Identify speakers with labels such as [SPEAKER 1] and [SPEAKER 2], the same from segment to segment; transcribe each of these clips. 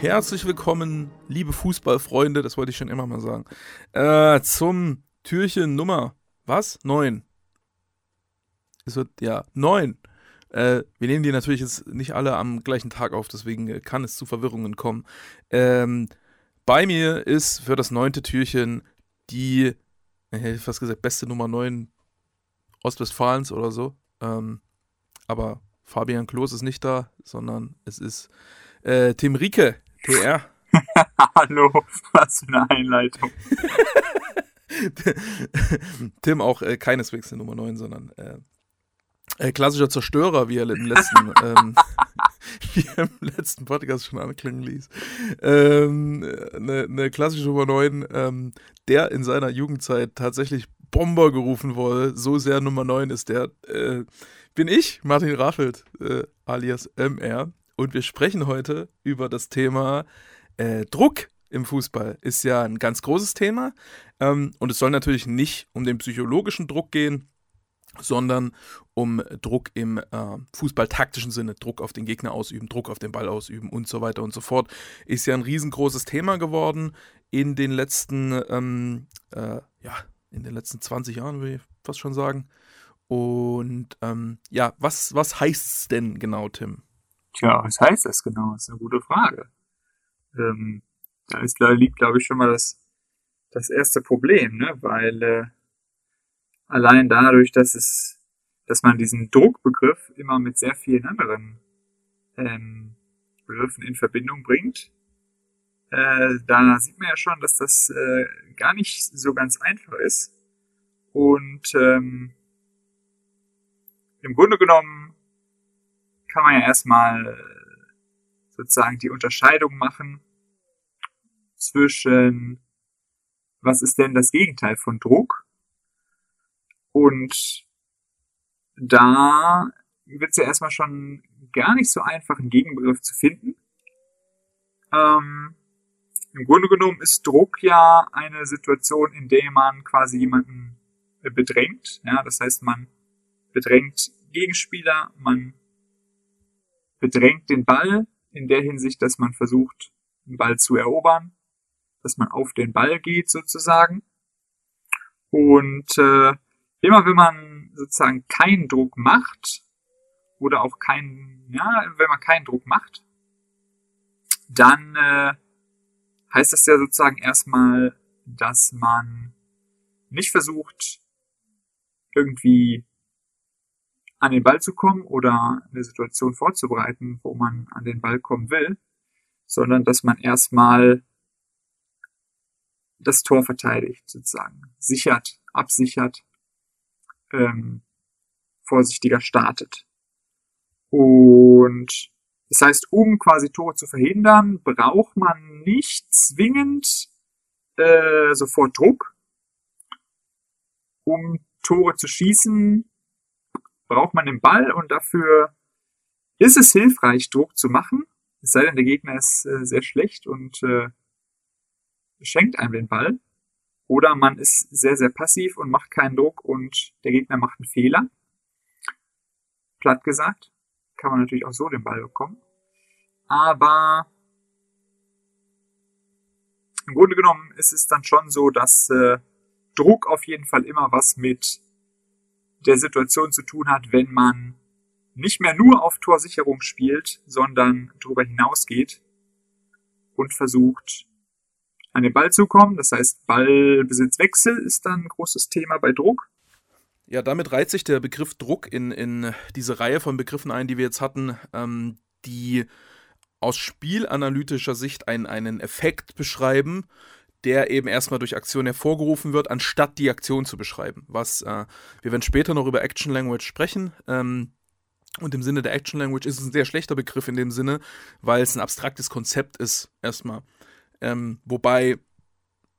[SPEAKER 1] Herzlich willkommen, liebe Fußballfreunde, das wollte ich schon immer mal sagen, äh, zum Türchen Nummer, was? Neun. Es wird, ja, neun. Äh, wir nehmen die natürlich jetzt nicht alle am gleichen Tag auf, deswegen äh, kann es zu Verwirrungen kommen. Ähm, bei mir ist für das neunte Türchen die, ich hätte fast gesagt, beste Nummer neun Ostwestfalens oder so. Ähm, aber Fabian Klos ist nicht da, sondern es ist äh, Tim Rieke. TR.
[SPEAKER 2] Hallo, was für eine Einleitung.
[SPEAKER 1] Tim auch äh, keineswegs eine Nummer 9, sondern äh, äh, klassischer Zerstörer, wie er im letzten, ähm, wie er im letzten Podcast schon anklingen ließ. Ähm, eine, eine klassische Nummer 9, ähm, der in seiner Jugendzeit tatsächlich Bomber gerufen wurde. So sehr Nummer 9 ist der. Äh, bin ich, Martin Raffelt, äh, alias MR. Und wir sprechen heute über das Thema äh, Druck im Fußball. Ist ja ein ganz großes Thema. Ähm, und es soll natürlich nicht um den psychologischen Druck gehen, sondern um Druck im äh, fußballtaktischen Sinne, Druck auf den Gegner ausüben, Druck auf den Ball ausüben und so weiter und so fort. Ist ja ein riesengroßes Thema geworden in den letzten, ähm, äh, ja, in den letzten 20 Jahren, würde ich fast schon sagen. Und ähm, ja, was, was heißt es denn genau, Tim?
[SPEAKER 2] Tja, was heißt das genau? Das ist eine gute Frage. Ähm, da ist, liegt, glaube ich, schon mal das, das erste Problem, ne? weil äh, allein dadurch, dass es, dass man diesen Druckbegriff immer mit sehr vielen anderen ähm, Begriffen in Verbindung bringt, äh, da sieht man ja schon, dass das äh, gar nicht so ganz einfach ist. Und ähm, im Grunde genommen kann man ja erstmal äh, sozusagen die Unterscheidung machen zwischen was ist denn das Gegenteil von Druck? Und da wird es ja erstmal schon gar nicht so einfach, einen Gegenbegriff zu finden. Ähm, Im Grunde genommen ist Druck ja eine Situation, in der man quasi jemanden bedrängt. Ja, das heißt, man bedrängt Gegenspieler, man bedrängt den Ball in der Hinsicht, dass man versucht, den Ball zu erobern, dass man auf den Ball geht sozusagen. Und äh, immer wenn man sozusagen keinen Druck macht oder auch keinen, ja, wenn man keinen Druck macht, dann äh, heißt das ja sozusagen erstmal, dass man nicht versucht, irgendwie an den Ball zu kommen oder eine Situation vorzubereiten, wo man an den Ball kommen will, sondern dass man erstmal das Tor verteidigt, sozusagen, sichert, absichert, ähm, vorsichtiger startet. Und das heißt, um quasi Tore zu verhindern, braucht man nicht zwingend äh, sofort Druck. Um Tore zu schießen, braucht man den Ball und dafür ist es hilfreich, Druck zu machen. Es sei denn, der Gegner ist äh, sehr schlecht und äh, schenkt einem den Ball. Oder man ist sehr, sehr passiv und macht keinen Druck und der Gegner macht einen Fehler. Platt gesagt, kann man natürlich auch so den Ball bekommen. Aber im Grunde genommen ist es dann schon so, dass äh, Druck auf jeden Fall immer was mit der Situation zu tun hat, wenn man nicht mehr nur auf Torsicherung spielt, sondern darüber hinausgeht und versucht, an den Ball zu kommen. Das heißt, Ballbesitzwechsel ist dann ein großes Thema bei Druck.
[SPEAKER 1] Ja, damit reiht sich der Begriff Druck in, in diese Reihe von Begriffen ein, die wir jetzt hatten, ähm, die aus spielanalytischer Sicht einen, einen Effekt beschreiben, der eben erstmal durch Aktion hervorgerufen wird, anstatt die Aktion zu beschreiben. Was äh, wir werden später noch über Action Language sprechen. Ähm, und im Sinne der Action Language ist es ein sehr schlechter Begriff in dem Sinne, weil es ein abstraktes Konzept ist, erstmal. Ähm, wobei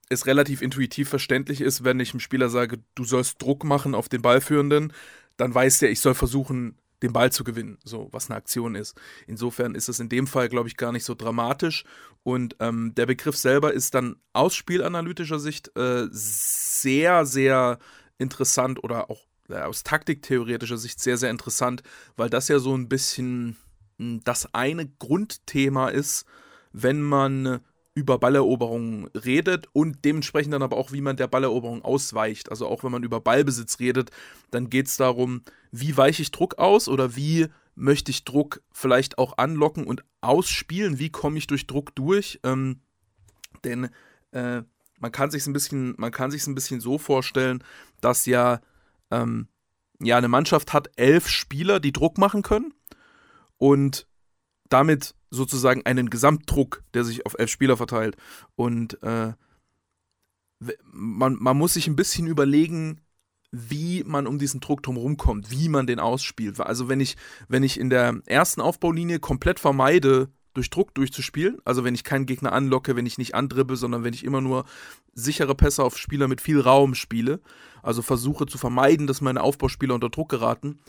[SPEAKER 1] es relativ intuitiv verständlich ist, wenn ich einem Spieler sage, du sollst Druck machen auf den Ballführenden, dann weiß der, ich soll versuchen, den Ball zu gewinnen, so was eine Aktion ist. Insofern ist es in dem Fall, glaube ich, gar nicht so dramatisch. Und ähm, der Begriff selber ist dann aus spielanalytischer Sicht äh, sehr, sehr interessant oder auch äh, aus taktiktheoretischer Sicht sehr, sehr interessant, weil das ja so ein bisschen hm, das eine Grundthema ist, wenn man über Balleroberungen redet und dementsprechend dann aber auch, wie man der Balleroberung ausweicht. Also auch wenn man über Ballbesitz redet, dann geht es darum, wie weiche ich Druck aus oder wie möchte ich Druck vielleicht auch anlocken und ausspielen, wie komme ich durch Druck durch. Ähm, denn äh, man kann sich ein bisschen, man kann sich ein bisschen so vorstellen, dass ja, ähm, ja eine Mannschaft hat elf Spieler, die Druck machen können und damit sozusagen einen Gesamtdruck, der sich auf elf Spieler verteilt. Und äh, man, man muss sich ein bisschen überlegen, wie man um diesen Druck drumherum kommt, wie man den ausspielt. Also wenn ich, wenn ich in der ersten Aufbaulinie komplett vermeide, durch Druck durchzuspielen, also wenn ich keinen Gegner anlocke, wenn ich nicht andribbel, sondern wenn ich immer nur sichere Pässe auf Spieler mit viel Raum spiele, also versuche zu vermeiden, dass meine Aufbauspieler unter Druck geraten,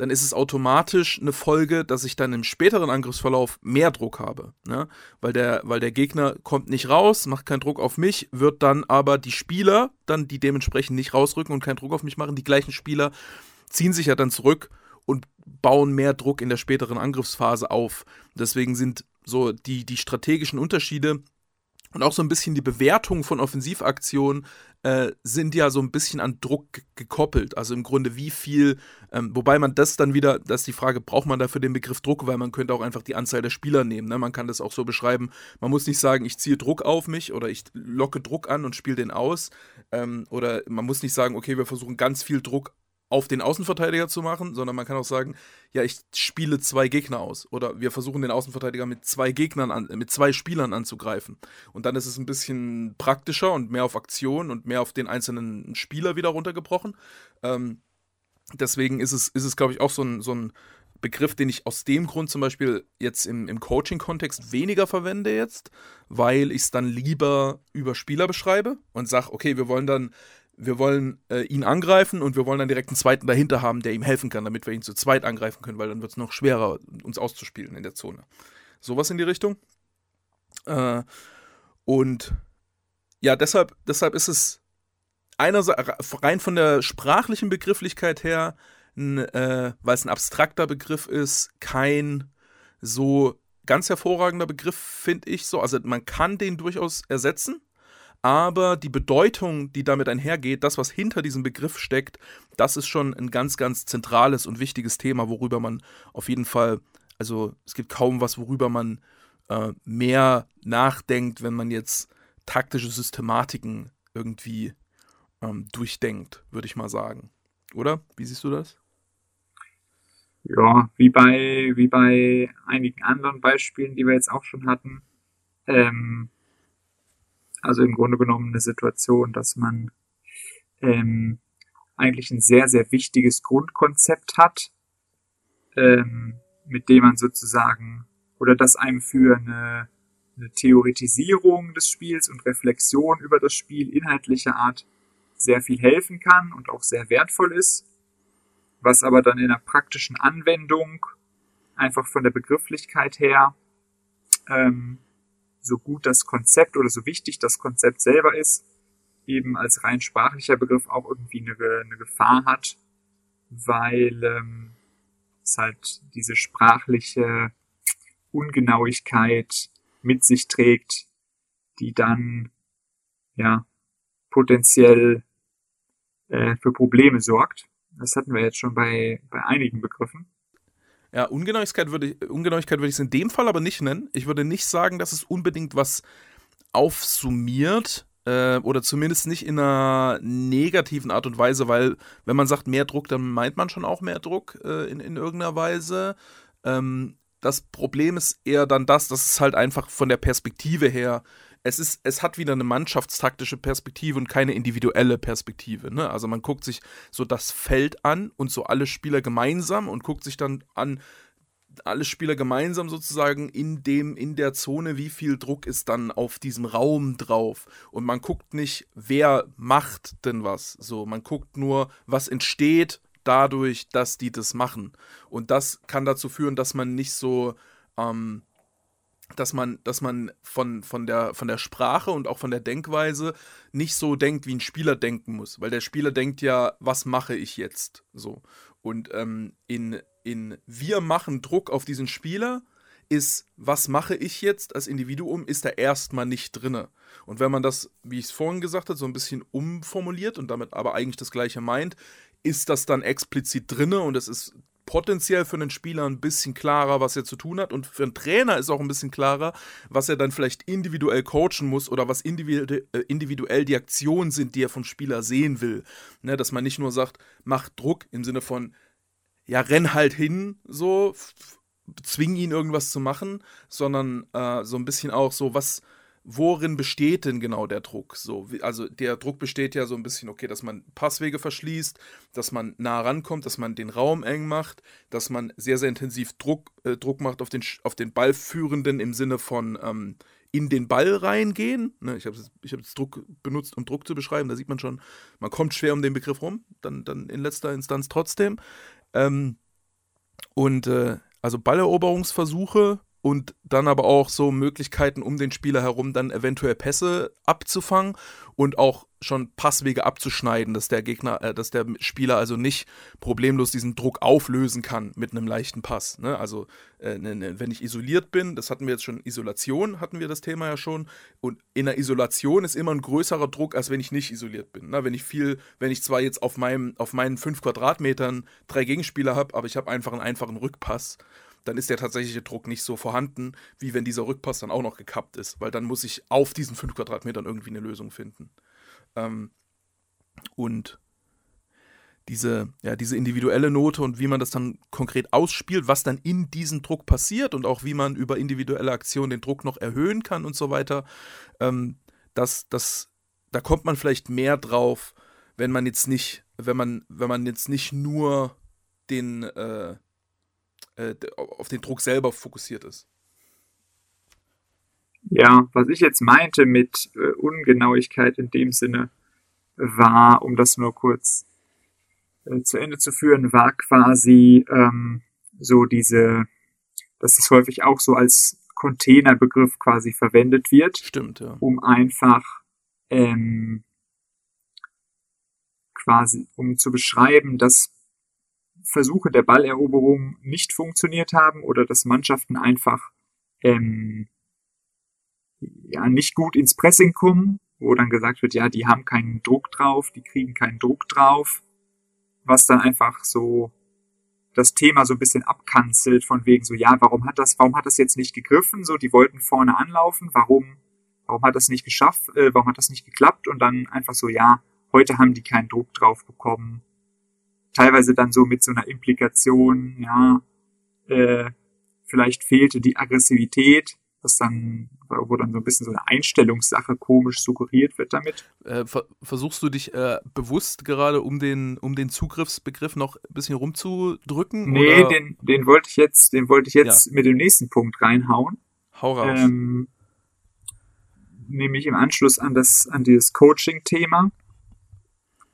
[SPEAKER 1] dann ist es automatisch eine Folge, dass ich dann im späteren Angriffsverlauf mehr Druck habe. Ne? Weil, der, weil der Gegner kommt nicht raus, macht keinen Druck auf mich, wird dann aber die Spieler, dann die dementsprechend nicht rausrücken und keinen Druck auf mich machen, die gleichen Spieler ziehen sich ja dann zurück und bauen mehr Druck in der späteren Angriffsphase auf. Deswegen sind so die, die strategischen Unterschiede und auch so ein bisschen die Bewertung von Offensivaktionen äh, sind ja so ein bisschen an Druck gekoppelt. Also im Grunde wie viel, ähm, wobei man das dann wieder, das ist die Frage, braucht man dafür den Begriff Druck, weil man könnte auch einfach die Anzahl der Spieler nehmen. Ne? Man kann das auch so beschreiben. Man muss nicht sagen, ich ziehe Druck auf mich oder ich locke Druck an und spiele den aus. Ähm, oder man muss nicht sagen, okay, wir versuchen ganz viel Druck auf den Außenverteidiger zu machen, sondern man kann auch sagen, ja, ich spiele zwei Gegner aus oder wir versuchen den Außenverteidiger mit zwei Gegnern an, mit zwei Spielern anzugreifen. Und dann ist es ein bisschen praktischer und mehr auf Aktion und mehr auf den einzelnen Spieler wieder runtergebrochen. Ähm, deswegen ist es, ist es, glaube ich, auch so ein, so ein Begriff, den ich aus dem Grund zum Beispiel jetzt im, im Coaching-Kontext weniger verwende jetzt, weil ich es dann lieber über Spieler beschreibe und sage, okay, wir wollen dann wir wollen äh, ihn angreifen und wir wollen dann direkt einen zweiten dahinter haben, der ihm helfen kann, damit wir ihn zu zweit angreifen können, weil dann wird es noch schwerer, uns auszuspielen in der Zone. Sowas in die Richtung. Äh, und ja, deshalb, deshalb ist es einerseits rein von der sprachlichen Begrifflichkeit her, äh, weil es ein abstrakter Begriff ist, kein so ganz hervorragender Begriff, finde ich so. Also man kann den durchaus ersetzen aber die Bedeutung, die damit einhergeht, das, was hinter diesem Begriff steckt, das ist schon ein ganz, ganz zentrales und wichtiges Thema, worüber man auf jeden Fall, also es gibt kaum was, worüber man äh, mehr nachdenkt, wenn man jetzt taktische Systematiken irgendwie ähm, durchdenkt, würde ich mal sagen. Oder? Wie siehst du das?
[SPEAKER 2] Ja, wie bei, wie bei einigen anderen Beispielen, die wir jetzt auch schon hatten. Ähm, also im Grunde genommen eine Situation, dass man ähm, eigentlich ein sehr, sehr wichtiges Grundkonzept hat, ähm, mit dem man sozusagen oder das einem für eine, eine Theoretisierung des Spiels und Reflexion über das Spiel inhaltlicher Art sehr viel helfen kann und auch sehr wertvoll ist, was aber dann in der praktischen Anwendung einfach von der Begrifflichkeit her ähm, so gut das Konzept oder so wichtig das Konzept selber ist, eben als rein sprachlicher Begriff auch irgendwie eine, eine Gefahr hat, weil ähm, es halt diese sprachliche Ungenauigkeit mit sich trägt, die dann ja potenziell äh, für Probleme sorgt. Das hatten wir jetzt schon bei, bei einigen Begriffen.
[SPEAKER 1] Ja, Ungenauigkeit würde, ich, Ungenauigkeit würde ich es in dem Fall aber nicht nennen. Ich würde nicht sagen, dass es unbedingt was aufsummiert äh, oder zumindest nicht in einer negativen Art und Weise, weil wenn man sagt mehr Druck, dann meint man schon auch mehr Druck äh, in, in irgendeiner Weise. Ähm, das Problem ist eher dann das, dass es halt einfach von der Perspektive her es ist, es hat wieder eine mannschaftstaktische Perspektive und keine individuelle Perspektive. Ne? Also man guckt sich so das Feld an und so alle Spieler gemeinsam und guckt sich dann an, alle Spieler gemeinsam sozusagen in dem, in der Zone, wie viel Druck ist dann auf diesem Raum drauf. Und man guckt nicht, wer macht denn was. So, man guckt nur, was entsteht dadurch, dass die das machen. Und das kann dazu führen, dass man nicht so, ähm, dass man, dass man von, von, der, von der Sprache und auch von der Denkweise nicht so denkt, wie ein Spieler denken muss. Weil der Spieler denkt ja, was mache ich jetzt? So. Und ähm, in, in wir machen Druck auf diesen Spieler ist, was mache ich jetzt als Individuum, ist da erstmal nicht drinne. Und wenn man das, wie ich es vorhin gesagt habe, so ein bisschen umformuliert und damit aber eigentlich das Gleiche meint, ist das dann explizit drinne und es ist potenziell für einen Spieler ein bisschen klarer, was er zu tun hat. Und für einen Trainer ist auch ein bisschen klarer, was er dann vielleicht individuell coachen muss oder was äh, individuell die Aktionen sind, die er vom Spieler sehen will. Ne, dass man nicht nur sagt, mach Druck im Sinne von, ja, renn halt hin, so, zwing ihn irgendwas zu machen, sondern äh, so ein bisschen auch so, was, worin besteht denn genau der Druck? So, also der Druck besteht ja so ein bisschen, okay, dass man Passwege verschließt, dass man nah rankommt, dass man den Raum eng macht, dass man sehr, sehr intensiv Druck, äh, Druck macht auf den, auf den Ballführenden im Sinne von ähm, in den Ball reingehen. Ne, ich habe ich jetzt Druck benutzt, um Druck zu beschreiben, da sieht man schon, man kommt schwer um den Begriff rum, dann, dann in letzter Instanz trotzdem. Ähm, und äh, also Balleroberungsversuche und dann aber auch so Möglichkeiten um den Spieler herum dann eventuell Pässe abzufangen und auch schon Passwege abzuschneiden, dass der Gegner, äh, dass der Spieler also nicht problemlos diesen Druck auflösen kann mit einem leichten Pass. Ne? Also äh, ne, ne, wenn ich isoliert bin, das hatten wir jetzt schon, Isolation hatten wir das Thema ja schon und in der Isolation ist immer ein größerer Druck, als wenn ich nicht isoliert bin. Ne? Wenn ich viel, wenn ich zwar jetzt auf meinem, auf meinen fünf Quadratmetern drei Gegenspieler habe, aber ich habe einfach einen einfachen Rückpass dann ist der tatsächliche Druck nicht so vorhanden, wie wenn dieser Rückpass dann auch noch gekappt ist, weil dann muss ich auf diesen 5 Quadratmetern irgendwie eine Lösung finden. Ähm, und diese, ja, diese individuelle Note und wie man das dann konkret ausspielt, was dann in diesem Druck passiert und auch wie man über individuelle Aktionen den Druck noch erhöhen kann und so weiter, ähm, das, das, da kommt man vielleicht mehr drauf, wenn man jetzt nicht, wenn man, wenn man jetzt nicht nur den, äh, äh, auf den Druck selber fokussiert ist.
[SPEAKER 2] Ja, was ich jetzt meinte mit äh, Ungenauigkeit in dem Sinne war, um das nur kurz äh, zu Ende zu führen, war quasi ähm, so diese, dass es häufig auch so als Containerbegriff quasi verwendet wird.
[SPEAKER 1] Stimmt, ja.
[SPEAKER 2] Um einfach ähm, quasi, um zu beschreiben, dass Versuche der Balleroberung nicht funktioniert haben oder dass Mannschaften einfach ähm, ja nicht gut ins Pressing kommen, wo dann gesagt wird, ja, die haben keinen Druck drauf, die kriegen keinen Druck drauf, was dann einfach so das Thema so ein bisschen abkanzelt von wegen so, ja, warum hat das, warum hat das jetzt nicht gegriffen? So, die wollten vorne anlaufen, warum, warum hat das nicht geschafft, äh, warum hat das nicht geklappt? Und dann einfach so, ja, heute haben die keinen Druck drauf bekommen teilweise dann so mit so einer Implikation, ja, äh, vielleicht fehlte die Aggressivität, was dann, wo dann so ein bisschen so eine Einstellungssache komisch suggeriert wird damit.
[SPEAKER 1] Äh, ver versuchst du dich äh, bewusst gerade um den, um den Zugriffsbegriff noch ein bisschen rumzudrücken?
[SPEAKER 2] Nee, den, den wollte ich jetzt, den wollte ich jetzt ja. mit dem nächsten Punkt reinhauen.
[SPEAKER 1] Hau raus.
[SPEAKER 2] Ähm, nämlich im Anschluss an das, an dieses Coaching-Thema.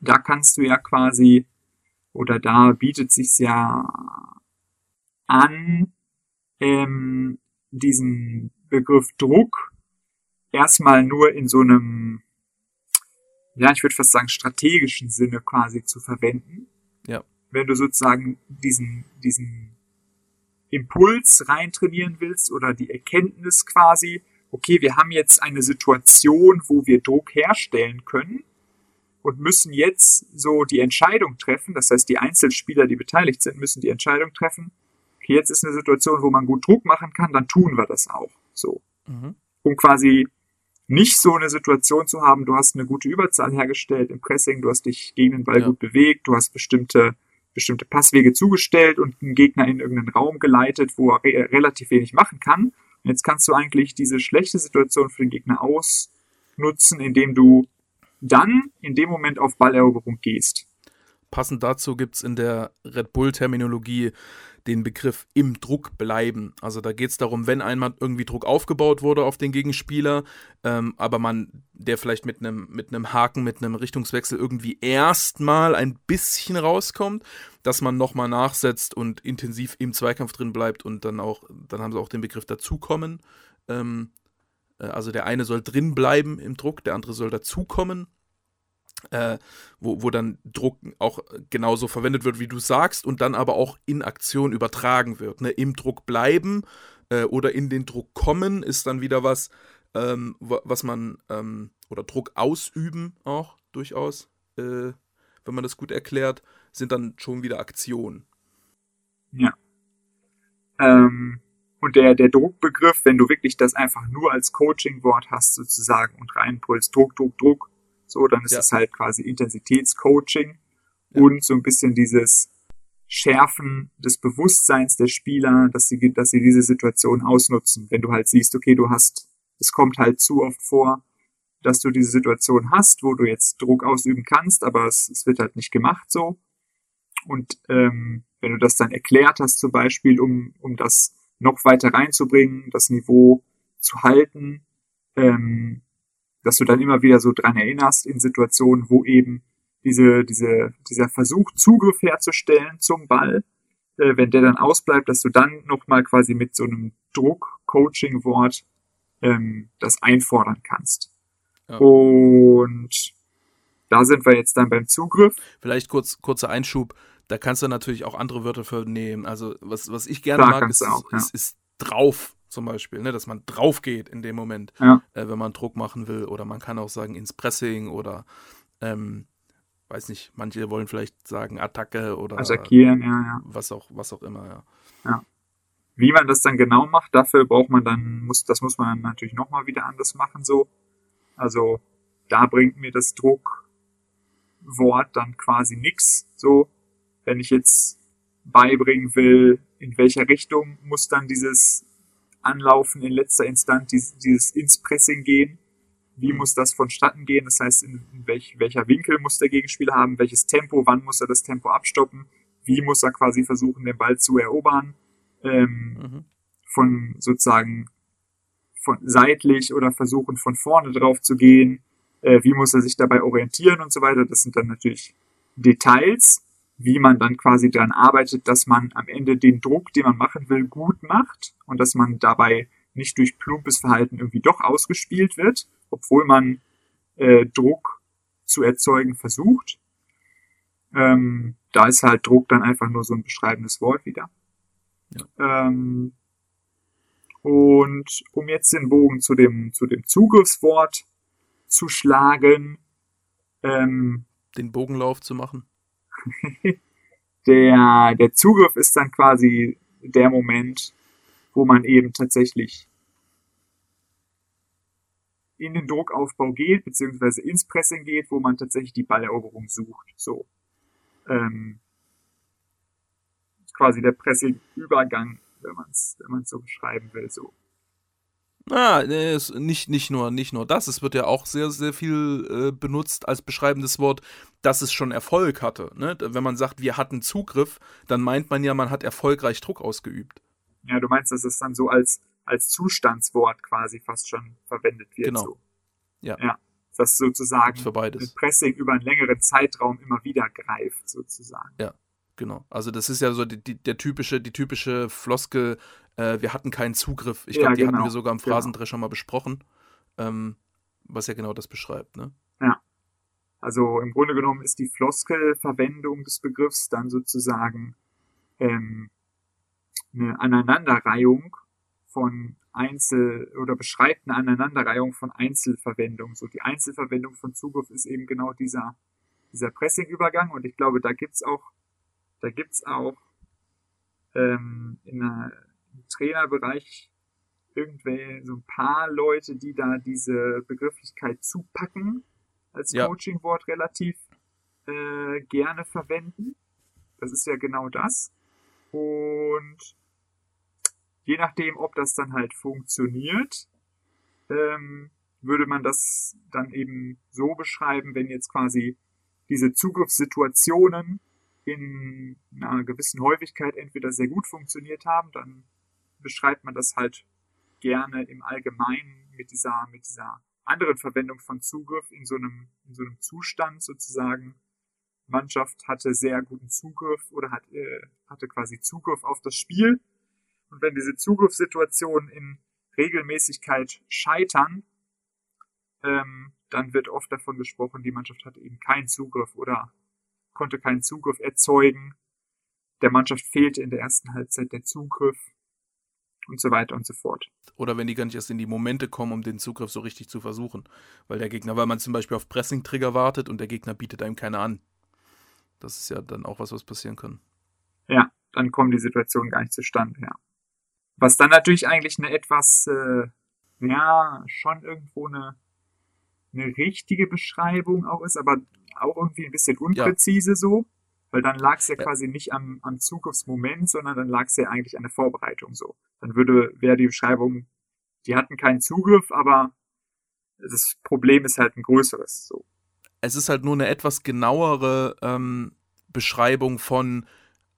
[SPEAKER 2] Da kannst du ja quasi oder da bietet sich ja an, ähm, diesen Begriff Druck erstmal nur in so einem, ja, ich würde fast sagen, strategischen Sinne quasi zu verwenden.
[SPEAKER 1] Ja.
[SPEAKER 2] Wenn du sozusagen diesen, diesen Impuls reintrainieren willst oder die Erkenntnis quasi, okay, wir haben jetzt eine Situation, wo wir Druck herstellen können und müssen jetzt so die Entscheidung treffen, das heißt die Einzelspieler, die beteiligt sind, müssen die Entscheidung treffen, okay, jetzt ist eine Situation, wo man gut Druck machen kann, dann tun wir das auch. So. Mhm. Um quasi nicht so eine Situation zu haben, du hast eine gute Überzahl hergestellt im Pressing, du hast dich gegen den Ball ja. gut bewegt, du hast bestimmte, bestimmte Passwege zugestellt und einen Gegner in irgendeinen Raum geleitet, wo er re relativ wenig machen kann. Und jetzt kannst du eigentlich diese schlechte Situation für den Gegner ausnutzen, indem du dann in dem Moment auf Balleroberung gehst.
[SPEAKER 1] Passend dazu gibt es in der Red Bull-Terminologie den Begriff im Druck bleiben. Also da geht es darum, wenn einmal irgendwie Druck aufgebaut wurde auf den Gegenspieler, ähm, aber man, der vielleicht mit einem mit Haken, mit einem Richtungswechsel irgendwie erstmal ein bisschen rauskommt, dass man nochmal nachsetzt und intensiv im Zweikampf drin bleibt und dann auch, dann haben sie auch den Begriff dazukommen. Ähm, äh, also der eine soll drin bleiben im Druck, der andere soll dazukommen. Äh, wo, wo dann Druck auch genauso verwendet wird, wie du sagst, und dann aber auch in Aktion übertragen wird. Ne? Im Druck bleiben äh, oder in den Druck kommen ist dann wieder was, ähm, was man, ähm, oder Druck ausüben auch durchaus, äh, wenn man das gut erklärt, sind dann schon wieder Aktionen.
[SPEAKER 2] Ja. Ähm, und der, der Druckbegriff, wenn du wirklich das einfach nur als Coaching-Wort hast sozusagen und reinpulst, Druck, Druck, Druck, so, dann ist ja. es halt quasi Intensitätscoaching ja. und so ein bisschen dieses Schärfen des Bewusstseins der Spieler, dass sie, dass sie diese Situation ausnutzen. Wenn du halt siehst, okay, du hast, es kommt halt zu oft vor, dass du diese Situation hast, wo du jetzt Druck ausüben kannst, aber es, es wird halt nicht gemacht so. Und ähm, wenn du das dann erklärt hast, zum Beispiel, um, um das noch weiter reinzubringen, das Niveau zu halten, ähm, dass du dann immer wieder so dran erinnerst in Situationen, wo eben diese, diese, dieser Versuch, Zugriff herzustellen zum Ball, äh, wenn der dann ausbleibt, dass du dann nochmal quasi mit so einem Druck-Coaching-Wort ähm, das einfordern kannst. Ja. Und da sind wir jetzt dann beim Zugriff.
[SPEAKER 1] Vielleicht kurz, kurzer Einschub. Da kannst du natürlich auch andere Wörter für nehmen. Also, was, was ich gerne da mag, ist, auch, ja. ist, ist, drauf zum Beispiel, ne? dass man drauf geht in dem Moment, ja. äh, wenn man Druck machen will. Oder man kann auch sagen ins Pressing oder, ähm, weiß nicht, manche wollen vielleicht sagen Attacke oder
[SPEAKER 2] Attackieren, ja, ja.
[SPEAKER 1] Was auch, was auch immer, ja.
[SPEAKER 2] Ja. Wie man das dann genau macht, dafür braucht man dann, muss, das muss man natürlich nochmal wieder anders machen, so. Also, da bringt mir das Druckwort dann quasi nix, so wenn ich jetzt beibringen will, in welcher Richtung muss dann dieses Anlaufen in letzter Instanz, dieses, dieses ins Pressing gehen, wie muss das vonstatten gehen, das heißt, in, in welch, welcher Winkel muss der Gegenspieler haben, welches Tempo, wann muss er das Tempo abstoppen, wie muss er quasi versuchen, den Ball zu erobern, ähm, mhm. von sozusagen von seitlich oder versuchen von vorne drauf zu gehen, äh, wie muss er sich dabei orientieren und so weiter. Das sind dann natürlich Details, wie man dann quasi daran arbeitet, dass man am Ende den Druck, den man machen will, gut macht und dass man dabei nicht durch plumpes Verhalten irgendwie doch ausgespielt wird, obwohl man äh, Druck zu erzeugen versucht. Ähm, da ist halt Druck dann einfach nur so ein beschreibendes Wort wieder. Ja. Ähm, und um jetzt den Bogen zu dem, zu dem Zugriffswort zu schlagen, ähm,
[SPEAKER 1] den Bogenlauf zu machen.
[SPEAKER 2] der, der Zugriff ist dann quasi der Moment, wo man eben tatsächlich in den Druckaufbau geht, beziehungsweise ins Pressing geht, wo man tatsächlich die Balleroberung sucht. So. Ähm, quasi der Pressing-Übergang, wenn man es wenn man's so beschreiben will. So.
[SPEAKER 1] Ah, nee, nicht, nicht, nur, nicht nur das, es wird ja auch sehr, sehr viel äh, benutzt als beschreibendes Wort, dass es schon Erfolg hatte. Ne? Wenn man sagt, wir hatten Zugriff, dann meint man ja, man hat erfolgreich Druck ausgeübt.
[SPEAKER 2] Ja, du meinst, dass es dann so als, als Zustandswort quasi fast schon verwendet wird.
[SPEAKER 1] Genau.
[SPEAKER 2] So.
[SPEAKER 1] Ja.
[SPEAKER 2] ja. Das sozusagen
[SPEAKER 1] für beides.
[SPEAKER 2] Pressing über einen längeren Zeitraum immer wieder greift, sozusagen.
[SPEAKER 1] Ja. Genau. Also das ist ja so die, die, der typische, die typische Floskel, äh, wir hatten keinen Zugriff. Ich glaube, ja, die genau. hatten wir sogar im genau. Phrasendrescher genau. mal besprochen, ähm, was ja genau das beschreibt, ne?
[SPEAKER 2] Ja. Also im Grunde genommen ist die Floskelverwendung des Begriffs dann sozusagen ähm, eine Aneinanderreihung von Einzel- oder beschreibt eine Aneinanderreihung von Einzelverwendung. So die Einzelverwendung von Zugriff ist eben genau dieser, dieser Pressing-Übergang und ich glaube, da gibt's auch da gibt's auch ähm, in der, im Trainerbereich irgendwelche so ein paar Leute, die da diese Begrifflichkeit zupacken als ja. Coaching-Wort relativ äh, gerne verwenden. Das ist ja genau das. Und je nachdem, ob das dann halt funktioniert, ähm, würde man das dann eben so beschreiben, wenn jetzt quasi diese Zugriffssituationen in einer gewissen Häufigkeit entweder sehr gut funktioniert haben, dann beschreibt man das halt gerne im Allgemeinen mit dieser, mit dieser anderen Verwendung von Zugriff in so einem, in so einem Zustand sozusagen. Mannschaft hatte sehr guten Zugriff oder hat, äh, hatte quasi Zugriff auf das Spiel. Und wenn diese Zugriffssituationen in Regelmäßigkeit scheitern, ähm, dann wird oft davon gesprochen, die Mannschaft hatte eben keinen Zugriff oder konnte keinen Zugriff erzeugen. Der Mannschaft fehlte in der ersten Halbzeit der Zugriff. und so weiter und so fort.
[SPEAKER 1] Oder wenn die gar nicht erst in die Momente kommen, um den Zugriff so richtig zu versuchen. Weil der Gegner, weil man zum Beispiel auf Pressing-Trigger wartet und der Gegner bietet einem keine an. Das ist ja dann auch was, was passieren kann.
[SPEAKER 2] Ja, dann kommen die Situationen gar nicht zustande, ja. Was dann natürlich eigentlich eine etwas, äh, ja, schon irgendwo eine, eine richtige Beschreibung auch ist, aber auch irgendwie ein bisschen unpräzise ja. so. Weil dann lag es ja, ja, quasi nicht am, am Zugriffsmoment, sondern dann lag es ja eigentlich an der Vorbereitung so. Dann würde, wäre die Beschreibung, die hatten keinen Zugriff, aber das Problem ist halt ein größeres so.
[SPEAKER 1] Es ist halt nur eine etwas genauere ähm, Beschreibung von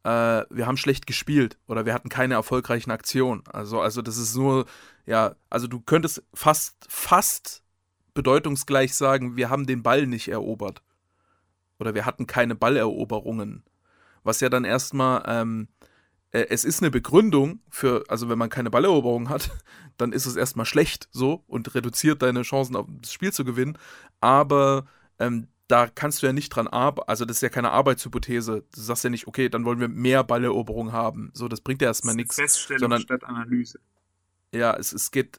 [SPEAKER 1] äh, wir haben schlecht gespielt oder wir hatten keine erfolgreichen Aktionen. Also, also das ist nur, ja, also du könntest fast, fast bedeutungsgleich sagen, wir haben den Ball nicht erobert oder wir hatten keine Balleroberungen. Was ja dann erstmal, ähm, äh, es ist eine Begründung für, also wenn man keine Balleroberung hat, dann ist es erstmal schlecht so und reduziert deine Chancen, auf das Spiel zu gewinnen. Aber ähm, da kannst du ja nicht dran arbeiten, also das ist ja keine Arbeitshypothese. Du sagst ja nicht, okay, dann wollen wir mehr Balleroberung haben. So, das bringt ja erstmal nichts.
[SPEAKER 2] Feststellung sondern, statt Analyse.
[SPEAKER 1] Ja, es, es geht,